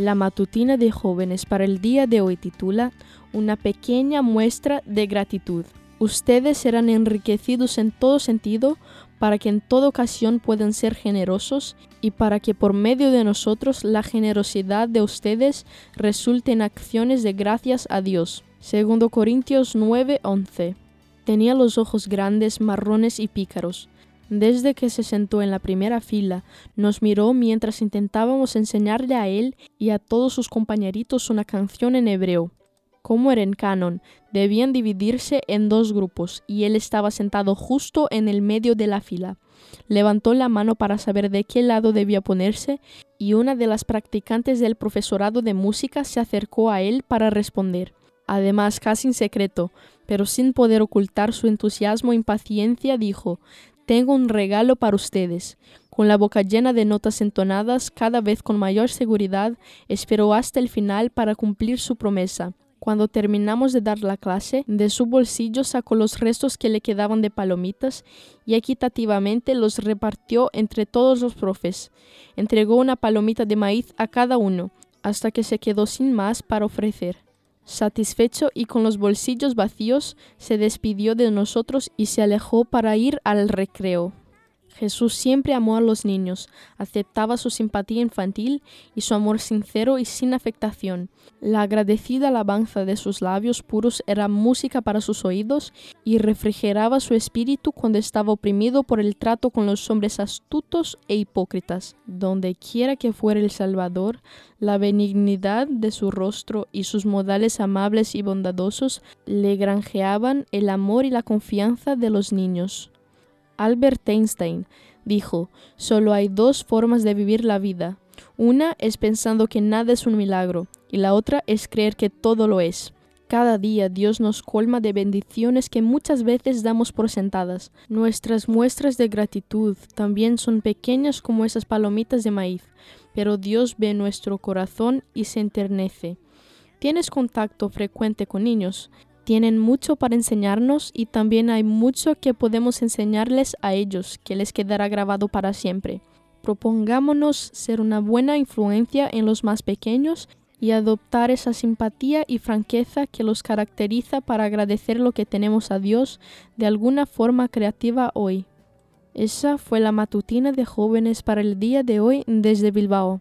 La matutina de jóvenes para el día de hoy titula Una pequeña muestra de gratitud. Ustedes serán enriquecidos en todo sentido para que en toda ocasión puedan ser generosos y para que por medio de nosotros la generosidad de ustedes resulte en acciones de gracias a Dios. Segundo Corintios 9:11. Tenía los ojos grandes, marrones y pícaros. Desde que se sentó en la primera fila, nos miró mientras intentábamos enseñarle a él y a todos sus compañeritos una canción en hebreo. Como era canon, debían dividirse en dos grupos y él estaba sentado justo en el medio de la fila. Levantó la mano para saber de qué lado debía ponerse y una de las practicantes del profesorado de música se acercó a él para responder. Además, casi en secreto, pero sin poder ocultar su entusiasmo e impaciencia, dijo Tengo un regalo para ustedes. Con la boca llena de notas entonadas, cada vez con mayor seguridad, esperó hasta el final para cumplir su promesa. Cuando terminamos de dar la clase, de su bolsillo sacó los restos que le quedaban de palomitas y equitativamente los repartió entre todos los profes. Entregó una palomita de maíz a cada uno, hasta que se quedó sin más para ofrecer. Satisfecho y con los bolsillos vacíos, se despidió de nosotros y se alejó para ir al recreo. Jesús siempre amó a los niños, aceptaba su simpatía infantil y su amor sincero y sin afectación. La agradecida alabanza de sus labios puros era música para sus oídos y refrigeraba su espíritu cuando estaba oprimido por el trato con los hombres astutos e hipócritas. Donde quiera que fuera el Salvador, la benignidad de su rostro y sus modales amables y bondadosos le granjeaban el amor y la confianza de los niños. Albert Einstein dijo, solo hay dos formas de vivir la vida. Una es pensando que nada es un milagro y la otra es creer que todo lo es. Cada día Dios nos colma de bendiciones que muchas veces damos por sentadas. Nuestras muestras de gratitud también son pequeñas como esas palomitas de maíz, pero Dios ve nuestro corazón y se enternece. ¿Tienes contacto frecuente con niños? Tienen mucho para enseñarnos y también hay mucho que podemos enseñarles a ellos que les quedará grabado para siempre. Propongámonos ser una buena influencia en los más pequeños y adoptar esa simpatía y franqueza que los caracteriza para agradecer lo que tenemos a Dios de alguna forma creativa hoy. Esa fue la matutina de jóvenes para el día de hoy desde Bilbao.